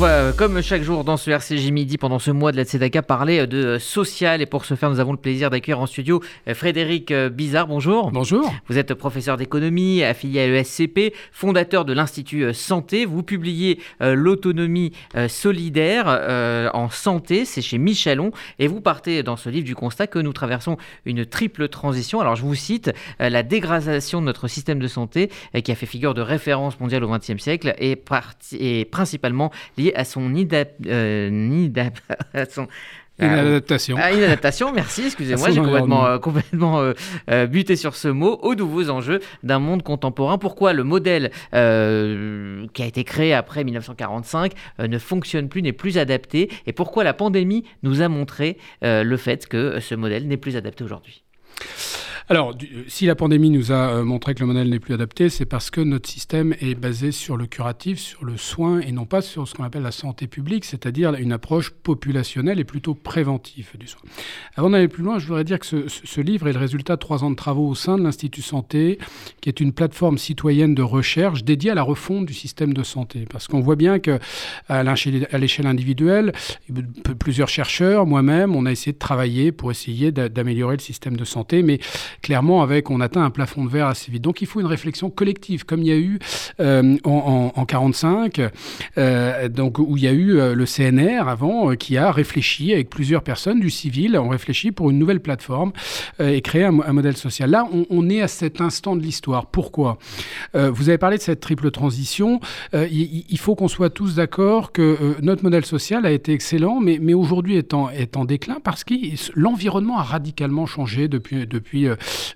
va, comme chaque jour dans ce RCJ Midi, pendant ce mois de la Tzedaka, parler de social. Et pour ce faire, nous avons le plaisir d'accueillir en studio Frédéric Bizarre. Bonjour. Bonjour. Vous êtes professeur d'économie, affilié à l'ESCP, fondateur de l'Institut Santé. Vous publiez L'autonomie solidaire en santé, c'est chez Michelon. Et vous partez dans ce livre du constat que nous traversons une triple transition. Alors je vous cite, la dégradation de notre système de santé, qui a fait figure de référence mondiale au XXe siècle, est, est principalement lié à son, euh, à son Inadaptation. Ah, inadaptation, merci, excusez-moi, j'ai complètement, euh, complètement euh, buté sur ce mot, aux nouveaux enjeux d'un monde contemporain. Pourquoi le modèle qui a été créé après 1945 ne fonctionne plus, n'est plus adapté, et pourquoi la pandémie nous a montré le fait que ce modèle n'est plus adapté aujourd'hui? Alors, euh, si la pandémie nous a euh, montré que le modèle n'est plus adapté, c'est parce que notre système est basé sur le curatif, sur le soin, et non pas sur ce qu'on appelle la santé publique, c'est-à-dire une approche populationnelle et plutôt préventive du soin. Avant d'aller plus loin, je voudrais dire que ce, livre est le résultat de trois ans de travaux au sein de l'Institut Santé, qui est une plateforme citoyenne de recherche dédiée à la refonte du système de santé. Parce qu'on voit bien qu'à l'échelle individuelle, plusieurs chercheurs, moi-même, on a essayé de travailler pour essayer d'améliorer le système de santé, mais clairement, avec, on atteint un plafond de verre assez vite. Donc il faut une réflexion collective, comme il y a eu euh, en, en, 45, euh, donc, où il y a eu euh, le CNR avant, qui a réfléchi avec plusieurs personnes du civil, ont réfléchi pour une nouvelle plateforme et créer un, modèle social. Là, on, est à cet instant de l'histoire. Pourquoi? Vous avez parlé de cette triple transition. Il, faut qu'on soit tous d'accord que notre modèle social a été excellent, mais, mais aujourd'hui est en, est en déclin parce que l'environnement a radicalement changé depuis, depuis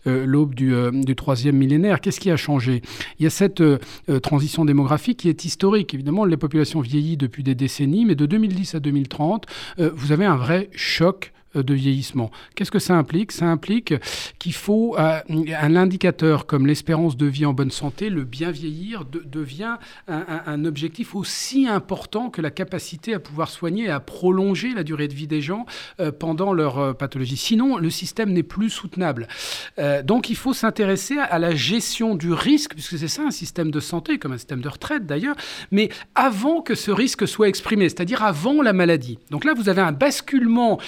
l'aube euh, du, troisième millénaire. Qu'est-ce qui a changé? Il y a cette euh, transition démographique qui est historique. Évidemment, les populations vieillissent depuis des décennies, mais de 2010 à 2030, vous avez un vrai choc euh, de vieillissement. Qu'est-ce que ça implique? Ça implique qu'il faut euh, un indicateur comme l'espérance de vie en bonne santé, le bien vieillir, devient un, objectif aussi important que la capacité à pouvoir soigner et à prolonger la durée de vie des gens euh, pendant leur pathologie. Sinon, le système n'est plus soutenable. donc, il faut s'intéresser à la gestion du risque, puisque c'est ça un système de santé, comme un système de retraite d'ailleurs, mais avant que ce risque soit exprimé, c'est-à-dire avant la maladie. Donc là, vous avez un basculement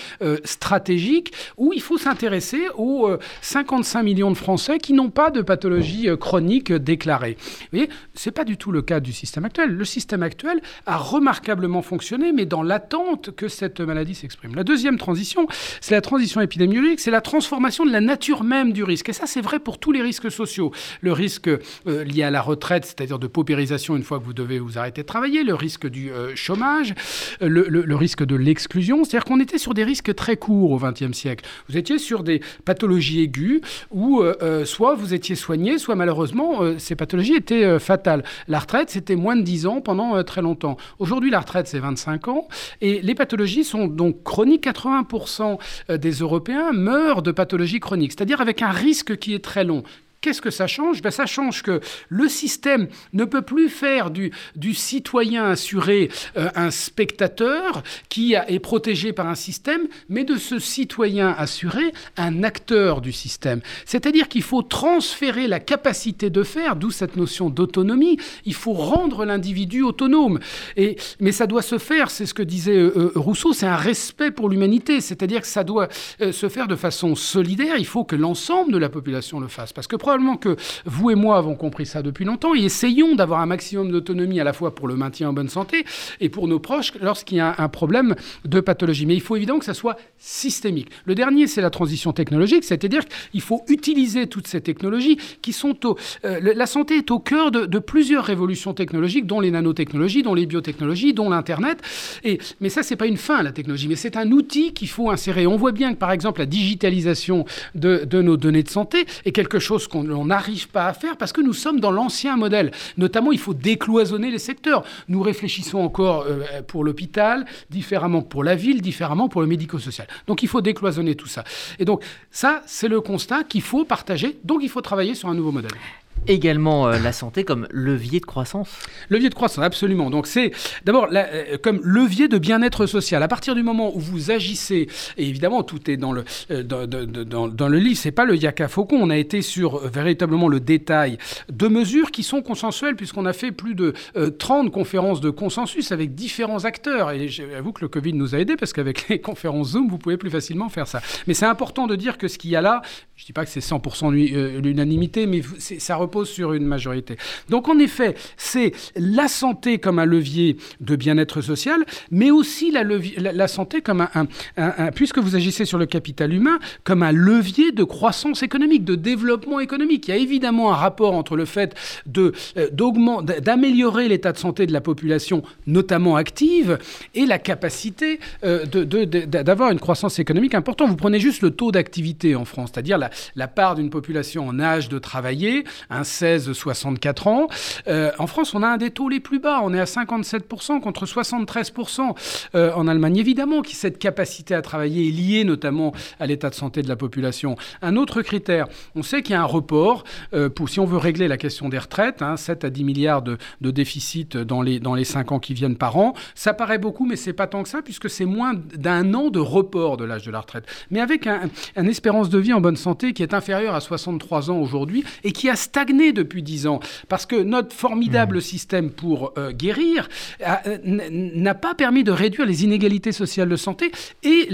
stratégique où il faut s'intéresser aux 55 euh, millions de Français qui n'ont pas de pathologie euh, chronique déclarée. Vous voyez, ce n'est pas du tout le cas du système actuel. Le système actuel a remarquablement fonctionné, mais dans l'attente que cette maladie s'exprime. La deuxième transition, c'est la transition épidémiologique, c'est la transformation de la nature même du risque. Et ça, c'est vrai pour tous les risques sociaux. Le risque euh, lié à la retraite, c'est-à-dire de paupérisation une fois que vous devez vous arrêter de travailler, le risque du chômage, le, le risque de l'exclusion, c'est-à-dire qu'on était sur des risques très au XXe siècle. Vous étiez sur des pathologies aiguës où euh, euh, soit vous étiez soigné, soit malheureusement euh, ces pathologies étaient fatales. La retraite, c'était moins de 10 ans pendant très longtemps. Aujourd'hui, la retraite, c'est 25 ans et les pathologies sont donc chroniques. 80% des Européens meurent de pathologies chroniques, c'est-à-dire avec un risque qui est très long. Qu'est-ce que ça change? Ben, Ça change que le système ne peut plus faire du, citoyen assuré euh, un spectateur qui est protégé par un système, mais de ce citoyen assuré un acteur du système. C'est-à-dire qu'il faut transférer la capacité de faire, d'où cette notion d'autonomie. Il faut rendre l'individu autonome. Et, mais ça doit se faire, c'est ce que disait euh, euh, Rousseau, c'est un respect pour l'humanité. C'est-à-dire que ça doit se faire de façon solidaire. Il faut que l'ensemble de la population le fasse. Parce que probablement que vous et moi avons compris ça depuis longtemps et essayons d'avoir un maximum d'autonomie à la fois pour le maintien en bonne santé et pour nos proches lorsqu'il y a un problème de pathologie. Mais il faut évidemment que ça soit systémique. Le dernier, c'est la transition technologique, c'est-à-dire qu'il faut utiliser toutes ces technologies qui sont au... Euh, la santé est au cœur de, plusieurs révolutions technologiques, dont les nanotechnologies, dont les biotechnologies, dont l'Internet. Et, mais ça, c'est pas une fin, la technologie, mais c'est un outil qu'il faut insérer. On voit bien que, par exemple, la digitalisation de, de nos données de santé est quelque chose qu'on on n'arrive pas à faire parce que nous sommes dans l'ancien modèle. Notamment, il faut décloisonner les secteurs. Nous réfléchissons encore euh, pour l'hôpital, différemment pour la ville, différemment pour le médico-social. Donc il faut décloisonner tout ça. Et donc ça, c'est le constat qu'il faut partager. Donc il faut travailler sur un nouveau modèle. Également la santé comme levier de croissance. Levier de croissance, absolument. Donc c'est d'abord comme levier de bien-être social. À partir du moment où vous agissez, et évidemment tout est dans le, dans, dans, dans, le livre, c'est pas le yaka faucon, on a été sur véritablement le détail de mesures qui sont consensuelles puisqu'on a fait plus de 30 conférences de consensus avec différents acteurs. Et j'avoue que le Covid nous a aidés parce qu'avec les conférences Zoom, vous pouvez plus facilement faire ça. Mais c'est important de dire que ce qu'il y a là, je ne dis pas que c'est 100% euh, l'unanimité, mais ça repose sur une majorité. Donc en effet, c'est la santé comme un levier de bien-être social, mais aussi la, la, santé comme un, puisque vous agissez sur le capital humain, comme un levier de croissance économique, de développement économique. Il y a évidemment un rapport entre le fait euh, d'améliorer l'état de santé de la population, notamment active, et la capacité euh, d'avoir une croissance économique importante. Vous prenez juste le taux d'activité en France, c'est-à-dire la, part d'une population en âge de travailler, un 16-64 ans. Euh, en France, on a un des taux les plus bas. On est à 57% contre 73% euh, en Allemagne. Évidemment que cette capacité à travailler est liée notamment à l'état de santé de la population. Un autre critère, on sait qu'il y a un report euh, si on veut régler la question des retraites, 7 hein, à 10 milliards de, de, déficit dans les, dans les 5 ans qui viennent par an. Ça paraît beaucoup, mais c'est pas tant que ça, puisque c'est moins d'un an de report de l'âge de la retraite. Mais avec un, un espérance de vie en bonne santé, qui est inférieur à 63 ans aujourd'hui et qui a stagné depuis 10 ans. Parce que notre formidable mmh. système pour euh, guérir euh, n'a pas permis de réduire les inégalités sociales de santé et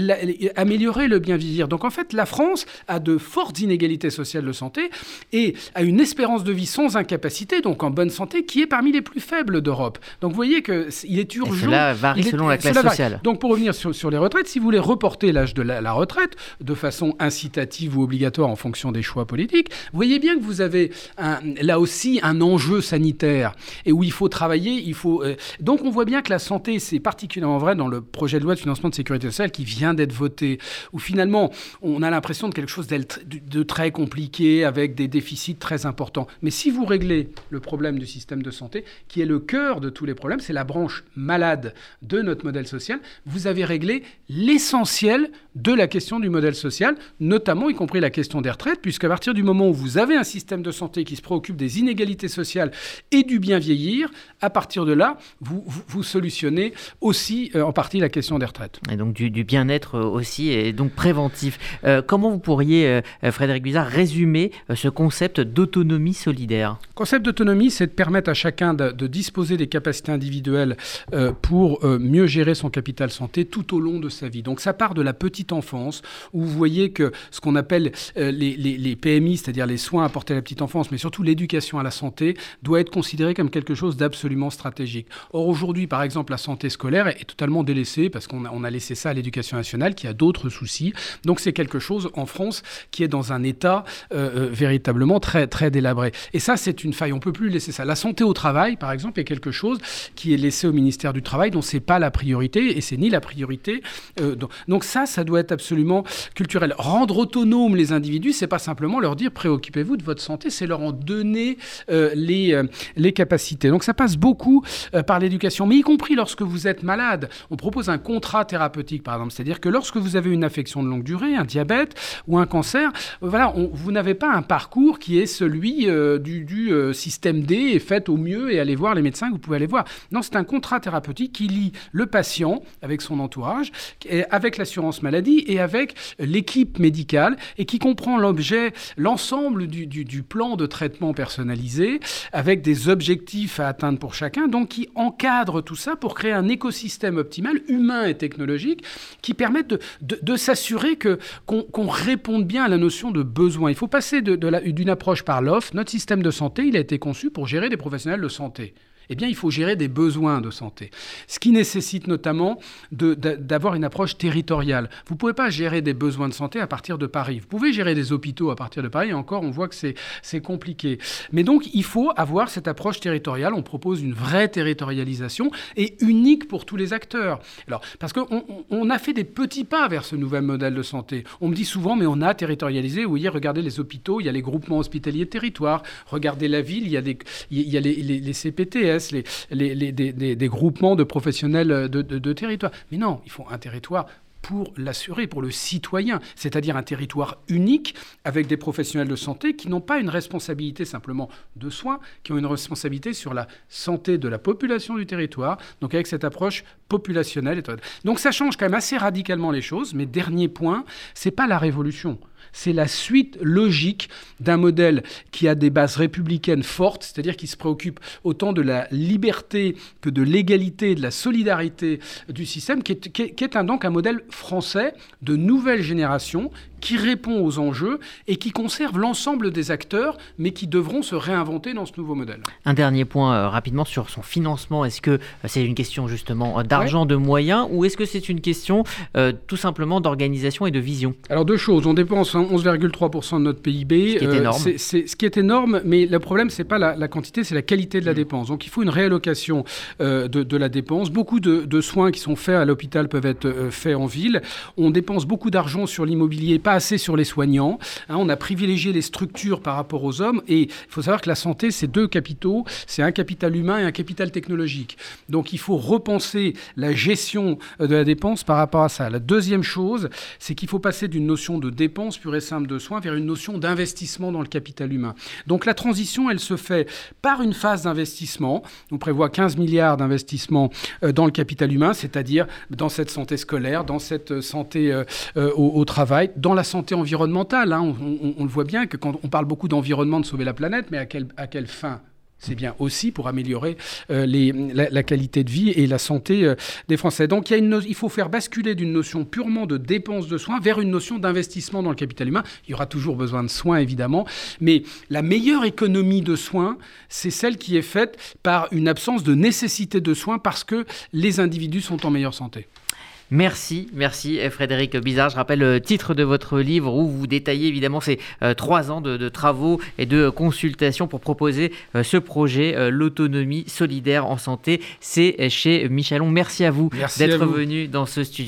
améliorer le bien vieillir. Donc en fait, la France a de fortes inégalités sociales de santé et a une espérance de vie sans incapacité, donc en bonne santé, qui est parmi les plus faibles d'Europe. Donc vous voyez qu'il est urgent. Et cela varie selon la classe sociale. Donc pour revenir sur, les retraites, si vous voulez reporter l'âge de la retraite de façon incitative ou obligatoire, en fonction des choix politiques. Vous voyez bien que vous avez là aussi un enjeu sanitaire et où il faut travailler. Il faut, euh, donc on voit bien que la santé, c'est particulièrement vrai dans le projet de loi de financement de sécurité sociale qui vient d'être voté, où finalement on a l'impression de quelque chose de très compliqué avec des déficits très importants. Mais si vous réglez le problème du système de santé, qui est le cœur de tous les problèmes, c'est la branche malade de notre modèle social, vous avez réglé l'essentiel de la question du modèle social, notamment y compris la question des retraites, puisqu'à partir du moment où vous avez un système de santé qui se préoccupe des inégalités sociales et du bien vieillir, à partir de là, vous, vous, solutionnez aussi euh, en partie la question des retraites. Et donc du, bien-être aussi, et donc préventif. Euh, comment vous pourriez, euh, Frédéric Bizarre, résumer ce concept d'autonomie solidaire? Le concept d'autonomie, c'est de permettre à chacun de, de disposer des capacités individuelles pour mieux gérer son capital santé tout au long de sa vie. Donc ça part de la petite enfance, où vous voyez que ce qu'on appelle euh, les, PMI, c'est-à-dire les soins apportés à la petite enfance, mais surtout l'éducation à la santé, doit être considérée comme quelque chose d'absolument stratégique. Or, aujourd'hui, par exemple, la santé scolaire est, totalement délaissée parce qu'on a, laissé ça à l'éducation nationale qui a d'autres soucis. Donc, c'est quelque chose en France qui est dans un état euh, euh, véritablement très, très délabré. Et ça, c'est une faille. On ne peut plus laisser ça. La santé au travail, par exemple, est quelque chose qui est laissé au ministère du Travail, dont c'est pas la priorité et c'est ni la priorité. donc, donc, ça, ça doit être absolument culturel. Rendre autonome les individus individus, c'est pas simplement leur dire préoccupez-vous de votre santé, c'est leur en donner euh, les, euh, les capacités. Donc ça passe beaucoup euh, par l'éducation, mais y compris lorsque vous êtes malade. On propose un contrat thérapeutique, par exemple, c'est-à-dire que lorsque vous avez une affection de longue durée, un diabète ou un cancer, voilà, vous n'avez pas un parcours qui est celui du, du système D et fait au mieux et allez voir les médecins que vous pouvez aller voir. Non, c'est un contrat thérapeutique qui lie le patient avec son entourage, avec l'assurance maladie et avec l'équipe médicale et qui comprend l'objet, l'ensemble du, plan de traitement personnalisé, avec des objectifs à atteindre pour chacun, donc qui encadre tout ça pour créer un écosystème optimal, humain et technologique, qui permette de, s'assurer que qu'on réponde bien à la notion de besoin. Il faut passer d'une approche par l'offre. Notre système de santé, il a été conçu pour gérer des professionnels de santé eh bien, il faut gérer des besoins de santé. Ce qui nécessite notamment d'avoir une approche territoriale. Vous ne pouvez pas gérer des besoins de santé à partir de Paris. Vous pouvez gérer des hôpitaux à partir de Paris, encore, on voit que c'est compliqué. Mais donc, il faut avoir cette approche territoriale. On propose une vraie territorialisation et unique pour tous les acteurs. Alors, parce qu'on on a fait des petits pas vers ce nouvel modèle de santé. On me dit souvent, mais on a territorialisé. Voyez, regardez les hôpitaux, il y a les groupements hospitaliers de territoire. Regardez la ville, il y a, les, les, les Les, des, groupements de professionnels de, territoire. Mais non, il faut un territoire pour l'assurer, pour le citoyen, c'est-à-dire un territoire unique avec des professionnels de santé qui n'ont pas une responsabilité simplement de soins, qui ont une responsabilité sur la santé de la population du territoire, donc avec cette approche populationnelle. Donc ça change quand même assez radicalement les choses, mais dernier point, c'est pas la révolution c'est la suite logique d'un modèle qui a des bases républicaines fortes, c'est-à-dire qui se préoccupe autant de la liberté que de l'égalité, de la solidarité du système, qui est, donc un modèle français de nouvelle génération qui répond aux enjeux et qui conserve l'ensemble des acteurs, mais qui devront se réinventer dans ce nouveau modèle. Un dernier point euh, rapidement sur son financement. Est-ce que euh, c'est une question justement euh, d'argent, de moyens, ou est-ce que c'est une question tout simplement d'organisation et de vision? Alors deux choses. On dépense 11,3% de notre PIB. Ce qui est énorme. Ce qui est énorme, mais le problème, c'est pas la, quantité, c'est la qualité de la mmh. dépense. Donc il faut une réallocation de, la dépense. Beaucoup de, soins qui sont faits à l'hôpital peuvent être faits en ville. On dépense beaucoup d'argent sur l'immobilier, pas assez sur les soignants. Hein, on a privilégié les structures par rapport aux hommes. Et il faut savoir que la santé, c'est deux capitaux. C'est un capital humain et un capital technologique. Donc il faut repenser la gestion euh, de la dépense par rapport à ça. La deuxième chose, c'est qu'il faut passer d'une notion de dépense pure et simple de soins vers une notion d'investissement dans le capital humain. Donc la transition, elle se fait par une phase d'investissement. On prévoit 15 milliards d'investissements euh, dans le capital humain, c'est-à-dire dans cette santé scolaire, dans cette euh, santé au, au travail, dans la santé environnementale. Hein. On, le voit bien que quand on parle beaucoup d'environnement, de sauver la planète, mais à, quelle fin? C'est bien aussi pour améliorer euh, la, qualité de vie et la santé euh, des Français. Donc il, il faut faire basculer d'une notion purement de dépense de soins vers une notion d'investissement dans le capital humain. Il y aura toujours besoin de soins, évidemment, mais la meilleure économie de soins, c'est celle qui est faite par une absence de nécessité de soins parce que les individus sont en meilleure santé. Merci, merci Frédéric Bizarre. Je rappelle le titre de votre livre où vous détaillez évidemment ces euh, trois ans de, travaux et de consultations pour proposer euh, ce projet, euh, l'autonomie solidaire en santé. C'est chez Michelon. Merci à vous d'être venu dans ce studio.